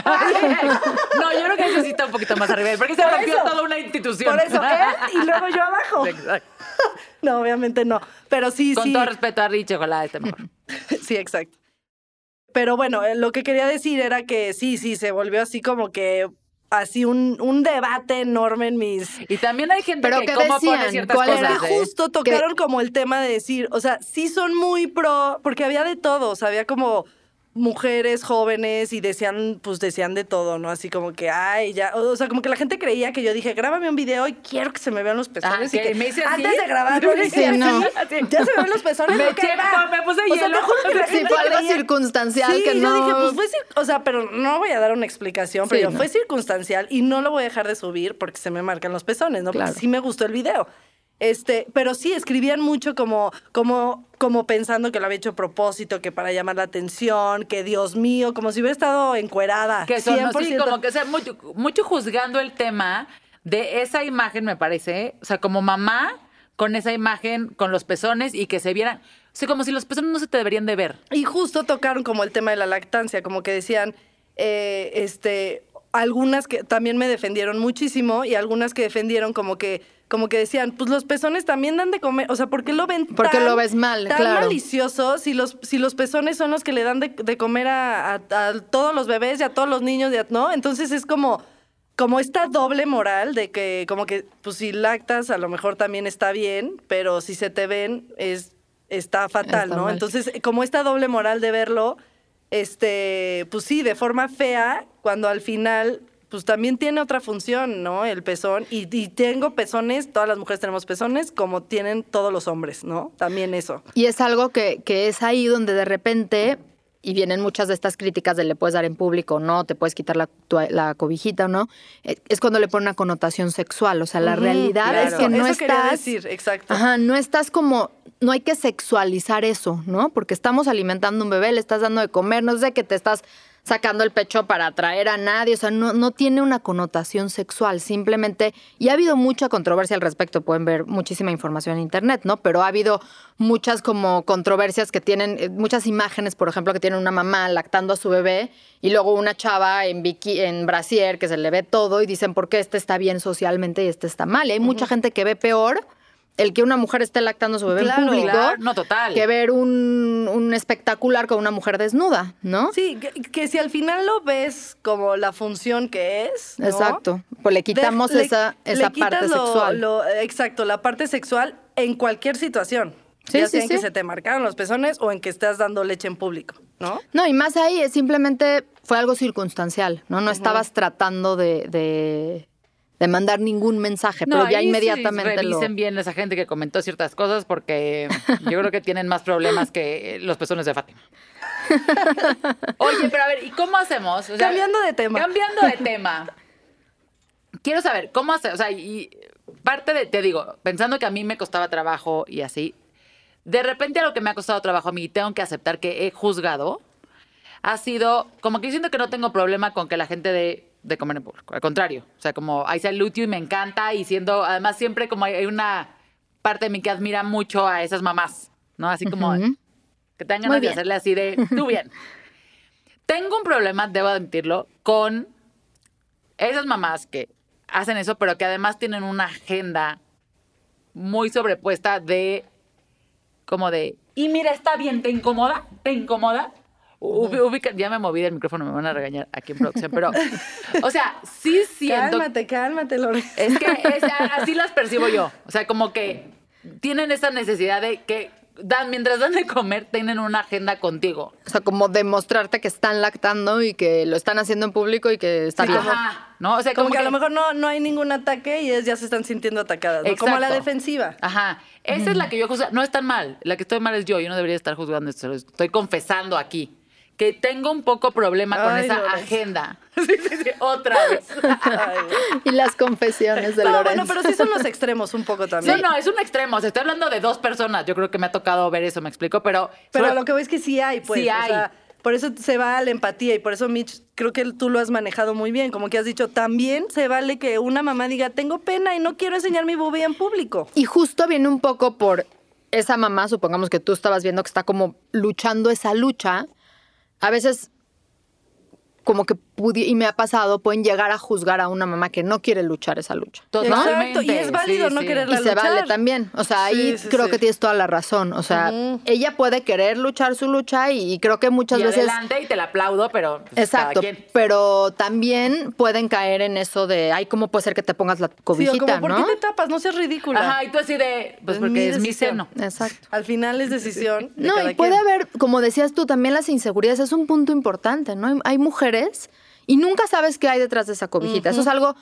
No, yo creo que necesita un poquito más arriba, porque se Por rompió eso. toda una institución. Por eso, él y luego yo abajo. Exacto. No, obviamente no. Pero sí, Con sí. todo respeto a Rich, ojalá esté mejor. Sí, exacto. Pero bueno, eh, lo que quería decir era que sí, sí, se volvió así como que así un, un debate enorme en mis... Y también hay gente Pero que ¿qué cómo decían? pone ciertas ¿Cuál cosas. era? ¿eh? justo tocaron como el tema de decir, o sea, sí son muy pro, porque había de todo, o sea, había como mujeres jóvenes y decían, pues decían de todo, ¿no? Así como que, ay, ya, o sea, como que la gente creía que yo dije, grábame un video y quiero que se me vean los pezones. Ah, y que me hice así. antes de grabarlo, hice Sí, no. así, ya se me ven los pezones. Me me puse O sea, hielo. te juro que la Sí, gente fue algo creía- circunstancial Sí, que yo no. dije, pues fue, o sea, pero no voy a dar una explicación, pero yo, no. fue circunstancial y no lo voy a dejar de subir porque se me marcan los pezones, ¿no? Porque Claro. sí me gustó el video. Este, pero sí, escribían mucho como, como, como pensando que lo había hecho a propósito, que para llamar la atención, que Dios mío, como si hubiera estado encuerada. Que son 100%. como que, o sea, mucho, mucho juzgando el tema de esa imagen, me parece. O sea, como mamá con esa imagen, con los pezones y que se vieran. O sea, como si los pezones no se te deberían de ver. Y justo tocaron como el tema de la lactancia, como que decían, eh, este, algunas que también me defendieron muchísimo y algunas que defendieron como que como que decían, pues los pezones también dan de comer, o sea, ¿por qué lo ven Porque tan, lo ves mal, tan claro. malicioso si los, si los pezones son los que le dan de, de comer a, a- a todos los bebés y a todos los niños, y a- ¿no? Entonces es como, como esta doble moral de que como que, pues si lactas a lo mejor también está bien, pero si se te ven es está fatal, Está ¿no? mal. Entonces, como esta doble moral de verlo, este, pues sí, de forma fea, cuando al final, pues también tiene otra función, ¿no? El pezón. Y, y tengo pezones, todas las mujeres tenemos pezones, como tienen todos los hombres, ¿no? También eso. Y es algo que, que es ahí donde de repente, y vienen muchas de estas críticas de le puedes dar en público o no, te puedes quitar la, la cobijita o no, eh, es cuando le ponen una connotación sexual. O sea, la realidad claro. es que no Eso estás... decir, exacto. Ajá, no estás como... No hay que sexualizar eso, ¿no? Porque estamos alimentando un bebé, le estás dando de comer, no es de que te estás sacando el pecho para atraer a nadie, o sea, no, no tiene una connotación sexual, simplemente, y ha habido mucha controversia al respecto, pueden ver muchísima información en internet, ¿no? Pero ha habido muchas como controversias que tienen, eh, muchas imágenes, por ejemplo, que tienen una mamá lactando a su bebé y luego una chava en en brasier que se le ve todo y dicen por qué este está bien socialmente y este está mal. Y hay mucha gente que ve peor el que una mujer esté lactando a su bebé Claro. en público Claro, no, total. que ver un, un espectacular con una mujer desnuda, ¿no? Sí, que, que si al final lo ves como la función que es. ¿no? Exacto. Pues le quitamos De- esa, le esa parte lo- sexual. lo- exacto, la parte sexual en cualquier situación. Sí, ya sí, sea en que se te marcaron los pezones o en que estás dando leche en público, ¿no? No, y más ahí es simplemente fue algo circunstancial, ¿no? No estabas tratando de, de, de mandar ningún mensaje, pero ya ahí sí inmediatamente lo... revisen bien esa gente que comentó ciertas cosas porque yo creo que tienen más problemas que los pezones de Fátima. Oye, pero a ver, ¿y cómo hacemos? O sea, Cambiando de tema. Cambiando de tema. Quiero saber, ¿cómo hacer? O sea, y parte de, te digo, pensando que a mí me costaba trabajo y así, de repente a lo que me ha costado trabajo a mí, tengo que aceptar que he juzgado, ha sido como que siento que no tengo problema con que la gente de, de comer en público. Al contrario, o sea, como hay salutio y me encanta y siendo, además siempre como hay, una parte de mí que admira mucho a esas mamás, ¿no? Así como Ujú. que tengan ganas de hacerle así de, tú bien. Tengo un problema, debo admitirlo, con esas mamás que hacen eso, pero que además tienen una agenda muy sobrepuesta de, como de, y mira, está bien, ¿te incomoda? ¿Te incomoda? Ubi- ubica- ya me moví del micrófono, me van a regañar aquí en producción, pero, o sea, sí siento... Cálmate, cálmate, Lore. Es que es- así las percibo yo. O sea, como que tienen esa necesidad de que dan, mientras dan de comer, tienen una agenda contigo. O sea, como demostrarte que están lactando y que lo están haciendo en público y que está bien. Ajá. ¿No? O sea, Como, que, a lo mejor no, no hay ningún ataque y ellas ya se están sintiendo atacadas, ¿no? Como a la defensiva. Ajá. Esa es la que yo juzgo. No es tan mal. La que estoy mal es yo. Yo no debería estar juzgando esto. lo Estoy confesando aquí. Que tengo un poco problema con Ay, esa Lorenz. agenda. Sí, sí, sí. Otra vez. Ay. Y las confesiones de no, Lorenzo. bueno, pero sí son los extremos un poco también. no, es un extremo. O sea, estoy hablando de dos personas. Yo creo que me ha tocado ver eso, me explico. Pero. Pero sobre- lo que veo es que sí hay, pues. Sí o hay. sea, por eso se va a la empatía y por eso, Mitch, creo que tú lo has manejado muy bien. Como que has dicho, también se vale que una mamá diga, tengo pena y no quiero enseñar mi boobie en público. Y justo viene un poco por esa mamá, supongamos que tú estabas viendo que está como luchando esa lucha. A veces, como que y me ha pasado, pueden llegar a juzgar a una mamá que no quiere luchar esa lucha. Totalmente. Exacto, y es válido Sí, no sí. quererla Y se luchar. vale también. O sea, ahí Sí, sí, creo sí. que tienes toda la razón. O sea, ella puede querer luchar su lucha y, y creo que muchas y veces. adelante y te la aplaudo, pero. pues, Exacto, cada quien. pero también pueden caer en eso de, ay, ¿cómo puede ser que te pongas la Sí, o cobijita, como, ¿por no? qué te tapas? No seas ridícula. Ajá, y tú así de. Pues Es porque mi es mi decisión. seno. Exacto. Al final es decisión de No, cada y puede quien. haber, como decías tú, también las inseguridades. Es un punto importante, ¿no? Hay, hay mujeres y nunca sabes qué hay detrás de esa cobijita. Eso es algo,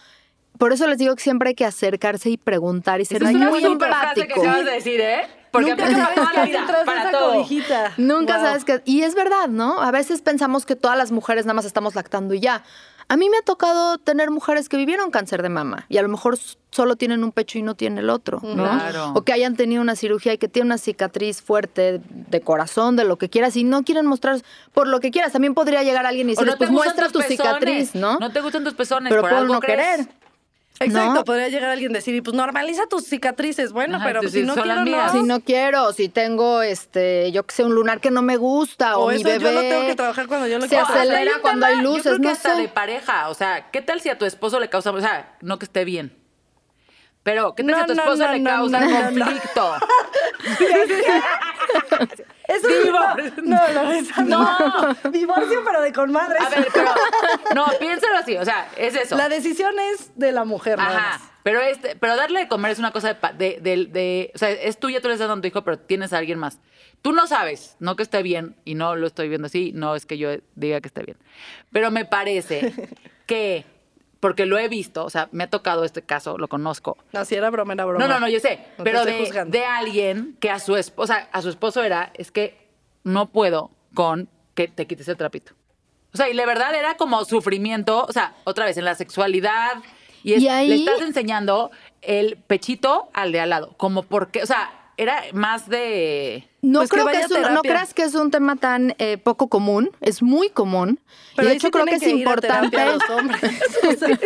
por eso les digo que siempre hay que acercarse y preguntar y ser es muy super frase que empático. de decir, ¿eh? Porque Nunca sabes toda qué la hay vida, detrás de para esa todo. cobijita. Nunca Wow. sabes qué. Y es verdad, ¿no? A veces pensamos que todas las mujeres nada más estamos lactando y ya. A mí me ha tocado tener mujeres que vivieron cáncer de mama y a lo mejor solo tienen un pecho y no tienen el otro, ¿no? Claro. O que hayan tenido una cirugía y que tienen una cicatriz fuerte de corazón, de lo que quieras, y no quieren mostrar por lo que quieras. También podría llegar alguien y decir, no pues muestra tu pezones. cicatriz, ¿no? No te gustan tus pezones, Pero por algo no crees. querer. Exacto, ¿no? podría llegar alguien y decir, y pues normaliza tus cicatrices. Bueno, Ajá, pero pues, si no quiero, no. Si no quiero, si tengo, este, yo que sé, un lunar que no me gusta o, O mi eso bebé yo lo tengo que trabajar cuando yo lo se quiero trabajar. acelera Hay un cuando tema, hay Yo luces, creo que no hasta sé. de pareja. O sea, ¿qué tal si a tu esposo le causa, o sea, no que esté bien? Pero, ¿qué tal si a tu No, no, esposo no, le no, causa no, no, no. conflicto? Eso Divor- no, no, No. Divorcio, pero de con madres. A ver, pero, no, piénsalo así, o sea, es eso. La decisión es de la mujer, nada Ajá. más. Pero, este, pero darle de comer es una cosa de, de, de- de- O sea, es tuya, tú le estás dando a tu hijo, pero tienes a alguien más. Tú no sabes, no que esté bien, y no lo estoy viendo así, no es que yo diga que esté bien. Pero me parece que, porque lo he visto, o sea, me ha tocado este caso, lo conozco. No, si era broma, era broma. No, no, no, yo sé. No pero de, alguien que a su esposa, a su esposo era, es que no puedo con que te quites el trapito. O sea, y la verdad era como sufrimiento, o sea, otra vez en la sexualidad. Y, es- Y ahí- le estás enseñando el pechito al de al lado. Como porque, o sea, era más de. No Pues creo que, vaya es un- no creas que es un tema tan eh, poco común, es muy común. Pero y de hecho sí creo que es a importante. terapia los hombres. o, sea,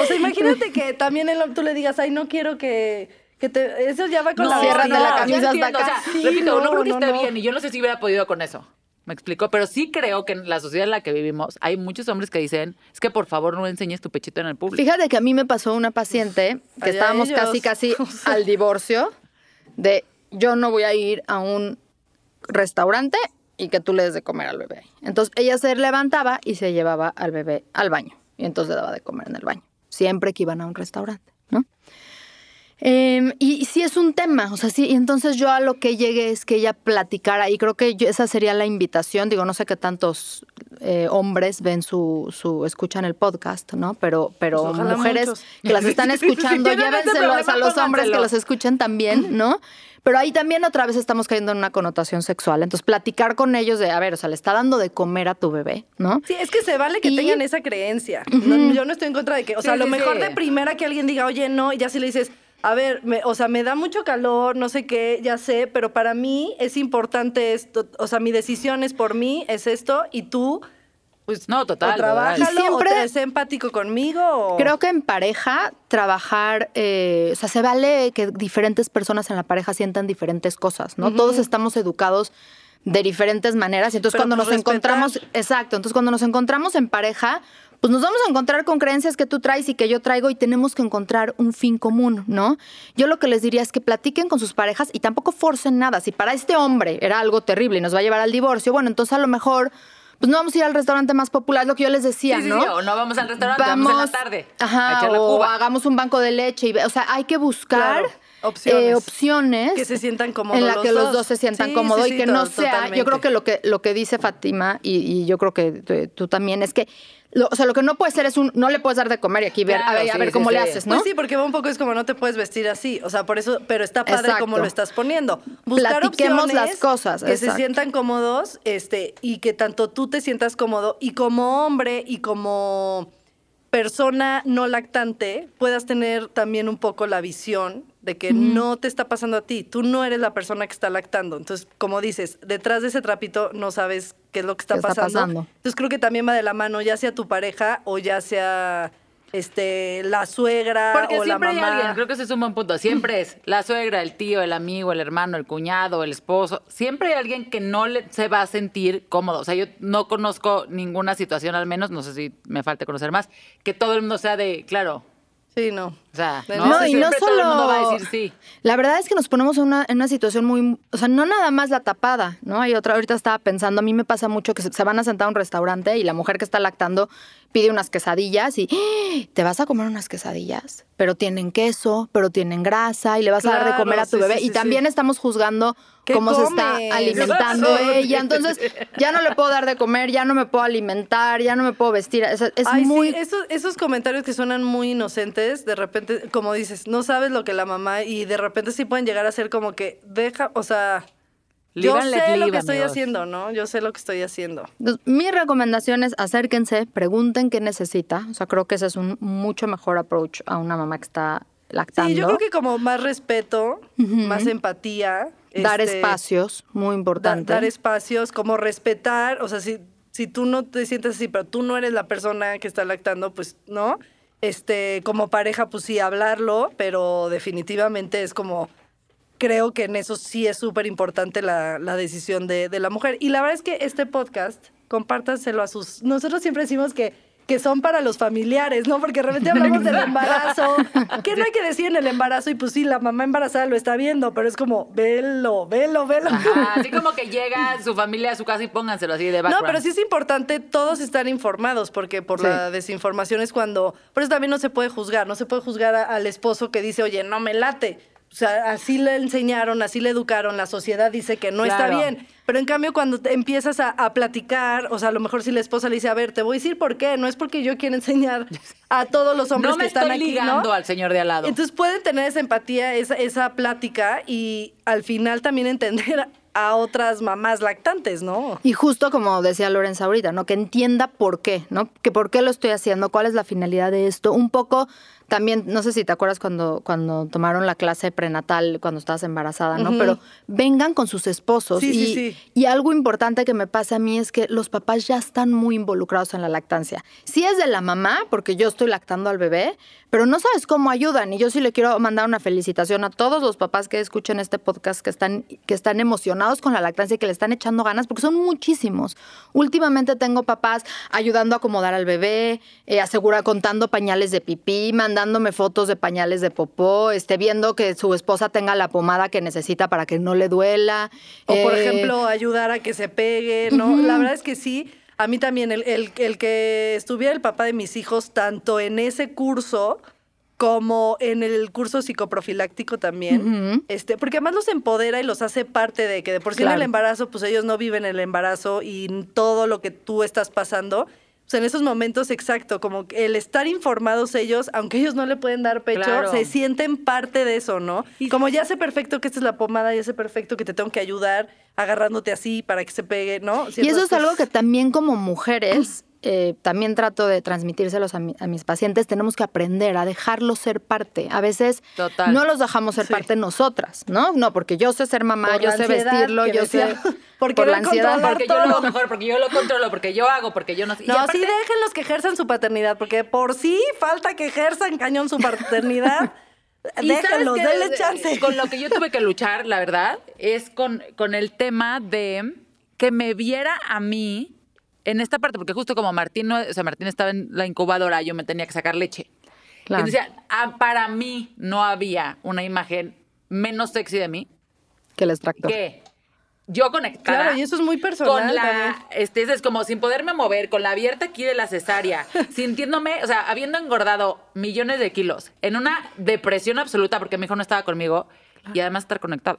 o sea, imagínate que también el- tú le digas, ay, no quiero que, que te... Eso ya va con la ciérrate vestida. la camisa hasta acá. O sea, Sí, repito, no, no, creo que no, esté no. bien y yo no sé si hubiera podido con eso. ¿Me explico? Pero sí creo que en la sociedad en la que vivimos hay muchos hombres que dicen, es que por favor no enseñes tu pechito en el público. Fíjate que a mí me pasó una paciente que Allá estábamos ellos. casi, casi al divorcio de yo no voy a ir a un restaurante y que tú le des de comer al bebé. Entonces ella se levantaba y se llevaba al bebé al baño y entonces le daba de comer en el baño, siempre que iban a un restaurante, ¿no? Eh, y sí es un tema, o sea, sí, y entonces yo a lo que llegué es que ella platicara, y creo que yo- esa sería la invitación, digo, no sé qué tantos eh, hombres ven su, su, escuchan el podcast, ¿no? Pero, pero Pues mujeres muchos. que las están Si escuchando, ese llévenselos a problema, los hombres que los escuchen también, ¿no? Pero ahí también otra vez estamos cayendo en una connotación sexual, entonces platicar con ellos de, a ver, o sea, le está dando de comer a tu bebé, ¿no? Sí, es que se vale que Y- tengan esa creencia. No, yo no estoy en contra de que, o sea, Sí, a lo sí, mejor sí. de primera que alguien diga, oye, no, y ya si le dices, a ver, me- o sea, me da mucho calor, no sé qué, ya sé, pero para mí es importante esto, o sea, mi decisión es por mí, es esto, y tú, pues, No, total, o trabájalo, total. Y siempre- o te es empático conmigo, o... Creo que en pareja trabajar, eh, o sea, se vale que diferentes personas en la pareja sientan diferentes cosas, ¿no? Todos estamos educados de diferentes maneras y entonces Pero, cuando nos respetar. encontramos, exacto, entonces cuando nos encontramos en pareja, pues nos vamos a encontrar con creencias que tú traes y que yo traigo y tenemos que encontrar un fin común, ¿no? Yo lo que les diría es que platiquen con sus parejas y tampoco forcen nada. Si para este hombre era algo terrible y nos va a llevar al divorcio, bueno, entonces a lo mejor... Pues no vamos a ir al restaurante más popular, es lo que yo les decía, Sí, sí, ¿no? sí, o no vamos al restaurante, vamos, en la tarde. a Ajá, echar la o cuba. hagamos un banco de leche. Y, o sea, hay que buscar Claro, opciones. eh, opciones Que se sientan cómodos En la los que los dos. se sientan Sí, cómodos sí, y que no sea. totalmente. Yo creo que lo que lo que dice Fátima y, y yo creo que tú también es que, lo- o sea, lo que no puede ser es un, no le puedes dar de comer y aquí ver, a ver, a sí, ver sí, cómo le haces, ¿no? Pues sí, porque va un poco es como no te puedes vestir así. O sea, por eso, pero está padre Exacto. como lo estás poniendo. Buscar Platiquemos opciones las cosas, que se sientan cómodos, este, y que tanto tú te sientas cómodo, y como hombre, y como persona no lactante, puedas tener también un poco la visión de que no te está pasando a ti. Tú no eres la persona que está lactando. Entonces, como dices, detrás de ese trapito no sabes qué es lo que está, ¿Qué está pasando. pasando? Entonces creo que también va de la mano, ya sea tu pareja o ya sea este la suegra Porque o la siempre hay mamá. alguien, creo que ese es un buen punto. Siempre es la suegra, el tío, el amigo, el hermano, el cuñado, el esposo. Siempre hay alguien que no le, se va a sentir cómodo. O sea, yo no conozco ninguna situación, al menos, no sé si me falte conocer más, que todo el mundo sea de, claro, Sí, no. O sea, No, no, y no siempre todo el solo. mundo va a decir sí. La verdad es que nos ponemos en una, en una situación muy. O sea, no nada más la tapada, ¿no? Hay otra, ahorita estaba pensando, a mí me pasa mucho que se, se van a sentar a un restaurante y la mujer que está lactando pide unas quesadillas y. ¡Ah! ¿Te vas a comer unas quesadillas? Pero tienen queso, pero tienen grasa y le vas a dar de comer a tu sí, bebé. sí, y sí, también sí. estamos juzgando ¿Qué cómo se está alimentando ella. Entonces, ya no le puedo dar de comer, ya no me puedo alimentar, ya no me puedo vestir. Es, es Ay, muy. sí, esos, esos comentarios que suenan muy inocentes, de repente, como dices, no sabes lo que la mamá y de repente sí pueden llegar a ser como que deja, o sea, yo sé lo que estoy amigos. haciendo, ¿no? Yo sé lo que estoy haciendo. Entonces, mi recomendación es acérquense, pregunten qué necesita. O sea, creo que ese es un mucho mejor approach a una mamá que está lactando. Sí, yo creo que como más respeto, más empatía. Dar este, espacios, muy da- importante. dar espacios, como respetar, o sea, si, si tú no te sientes así, pero tú no eres la persona que está lactando, pues, ¿no? Este, como pareja, pues sí, hablarlo, pero definitivamente es como creo que en eso sí es súper importante la, la decisión de, de la mujer. Y la verdad es que este podcast, compártanselo a sus... Nosotros siempre decimos que que son para los familiares, ¿no? Porque de repente hablamos del embarazo. ¿Qué no hay que decir en el embarazo? Y pues sí, la mamá embarazada lo está viendo, pero es como, velo, velo, velo. Ajá, así como que llega su familia a su casa y pónganselo así de No, background. pero sí es importante todos estar informados, porque por Sí. la desinformación es cuando. Por eso también no se puede juzgar, no se puede juzgar a- al esposo que dice, oye, no me late. O sea, así le enseñaron, así le educaron, la sociedad dice que no está bien. Pero en cambio, cuando te empiezas a, a platicar, o sea, a lo mejor si la esposa le dice, a ver, te voy a decir por qué, no es porque yo quiera enseñar a todos los hombres no me que están estoy aquí, ligando ¿no? al señor de al lado. Entonces pueden tener esa empatía, esa, esa plática y al final también entender a otras mamás lactantes, ¿no? Y justo como decía Lorenza ahorita, ¿no? Que entienda por qué, ¿no? Que por qué lo estoy haciendo, cuál es la finalidad de esto. Un poco también, no sé si te acuerdas cuando, cuando tomaron la clase prenatal cuando estabas embarazada, ¿no? Pero vengan con sus esposos. Sí, y, sí, sí. y algo importante que me pasa a mí es que los papás ya están muy involucrados en la lactancia. Sí es de la mamá, porque yo estoy lactando al bebé, pero no sabes cómo ayudan. Y yo sí le quiero mandar una felicitación a todos los papás que escuchen este podcast, que están, que están emocionados con la lactancia y que le están echando ganas, porque son muchísimos. Últimamente tengo papás ayudando a acomodar al bebé, eh, asegura, contando pañales de pipí, mandándome fotos de pañales de popó, este, viendo que su esposa tenga la pomada que necesita para que no le duela. O por Eh, ejemplo, ayudar a que se pegue, ¿no? La verdad es que sí. A mí también, el, el- el que estuviera el papá de mis hijos, tanto en ese curso como en el curso psicoprofiláctico también, este, porque además los empodera y los hace parte de que de por sí en el embarazo, pues ellos no viven el embarazo y todo lo que tú estás pasando. Pues en esos momentos, exacto, como que el estar informados ellos, aunque ellos no le pueden dar pecho, Claro. se sienten parte de eso, ¿no? Y como ya sé perfecto que esta es la pomada, ya sé perfecto que te tengo que ayudar agarrándote así para que se pegue, ¿no? Y eso es algo que también como mujeres, eh, también trato de transmitírselos a, mi- a mis pacientes, tenemos que aprender a dejarlos ser parte. A veces Total. no los dejamos ser Sí. parte nosotras, ¿no? No, porque yo sé ser mamá, Por yo sé vestirlo, yo decía, sé... por por la ansiedad. porque yo lo hago mejor, porque yo lo controlo, porque yo hago, porque yo no sé. Y No, aparte- sí déjenlos que ejerzan su paternidad, porque por sí falta que ejerzan cañón su paternidad. Y ¿sabes déjenlos, denle chance. Con lo que yo tuve que luchar, la verdad, es con, con el tema de que me viera a mí en esta parte, porque justo como Martín, no- o sea, Martín estaba en la incubadora, yo me tenía que sacar leche. Claro. Y decía, ah, para mí no había una imagen menos sexy de mí Que el extractor. que yo conectada. Claro, y eso es muy personal Con la, este, es como sin poderme mover, con la abierta aquí de la cesárea, sintiéndome, o sea, habiendo engordado millones de kilos, en una depresión absoluta porque mi hijo no estaba conmigo y además estar conectada.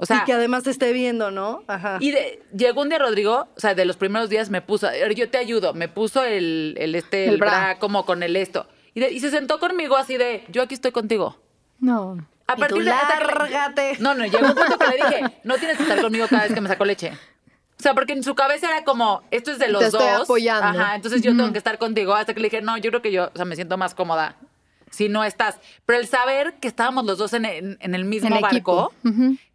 O sea, y que además te esté viendo, ¿no? Ajá. y de- llegó un día Rodrigo, o sea, de los primeros días me puso, yo te ayudo, me puso el, el este, El el, bra. bra. como con el esto. Y, de- y se sentó conmigo así de, yo aquí estoy contigo. No. A Y partir tú, de lárgate. No, no, llegó un punto que le dije, no tienes que estar conmigo cada vez que me saco leche. O sea, porque en su cabeza era como, esto es de los Te estoy dos. apoyando. Ajá, entonces yo tengo que estar contigo. Hasta que le dije, no, yo creo que yo, o sea, me siento más cómoda si no estás. Pero el saber que estábamos los dos en, en- en el mismo barco,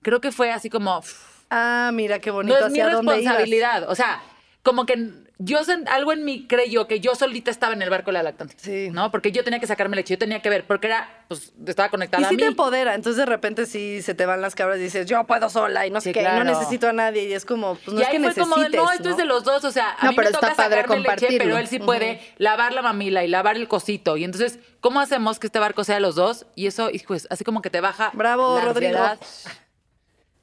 creo que fue así como, "Uf, Ah, mira qué bonito. no es mi ¿Hacia dónde responsabilidad. O sea, como que yo algo en mí creyó que yo solita estaba en el barco de la lactancia. Sí. ¿No? Porque yo tenía que sacarme leche, yo tenía que ver, porque era, pues, estaba conectada Y a sí mí. te empodera, entonces de repente sí se te van las cabras y dices, yo puedo sola y no sé Sí, qué, claro. no necesito a nadie. Y es como, pues no y es ahí que fue necesites, como, de, no, esto ¿no? es de los dos, o sea, a No, mí pero me está toca padre sacarme leche, compartirlo. pero él sí puede lavar la mamila y lavar el cosito. Y entonces, ¿cómo hacemos que este barco sea de los dos? Y eso, hijo, es así como que te baja Bravo, la Rodrigo. ansiedad.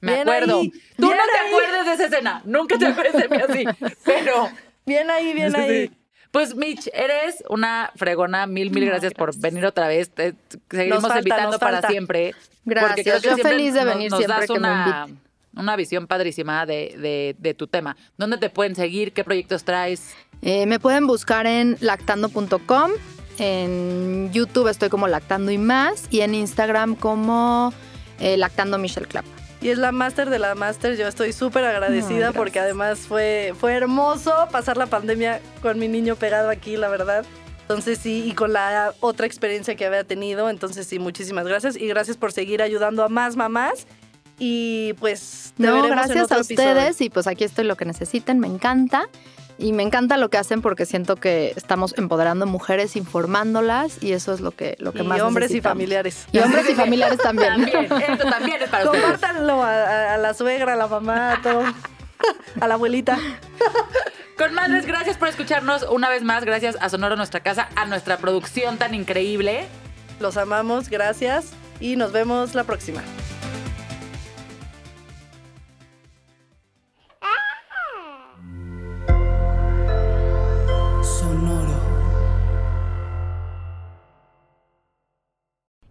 Me Bien acuerdo. ahí, Tú bien no te ahí. acuerdes de esa escena, nunca te acuerdes de mí así, pero... Bien ahí, bien ahí. Pues Mitch, eres una fregona. Mil, mil gracias, por venir otra vez. Te seguiremos falta, invitando nos para falta. siempre. Gracias, Porque creo que yo siempre feliz de nos- venir nos siempre das que una, una visión padrísima de, de- de tu tema. ¿Dónde te pueden seguir? ¿Qué proyectos traes? Eh, me pueden buscar en lactando.com. En YouTube estoy como lactando y más. Y en Instagram como eh, lactando Michelle Clap. Y es la máster de la máster. Yo estoy súper agradecida Ay, porque además fue, fue hermoso pasar la pandemia con mi niño pegado aquí, la verdad. Entonces sí, y con la otra experiencia que había tenido. Entonces sí, muchísimas gracias. Y gracias por seguir ayudando a más mamás. Y pues te No, veremos en gracias otro a episodio. ustedes. Y pues aquí estoy lo que necesiten. Me encanta. Y me encanta lo que hacen porque siento que estamos empoderando mujeres, informándolas y eso es lo que, lo que y más hombres y familiares. Y hombres y familiares también. También, esto también es para ustedes. Compártanlo a, a- a la suegra, a la mamá, a todo. A la abuelita. Con madres, gracias por escucharnos una vez más. Gracias a Sonoro Nuestra Casa, a nuestra producción tan increíble. Los amamos, gracias. Y nos vemos la próxima.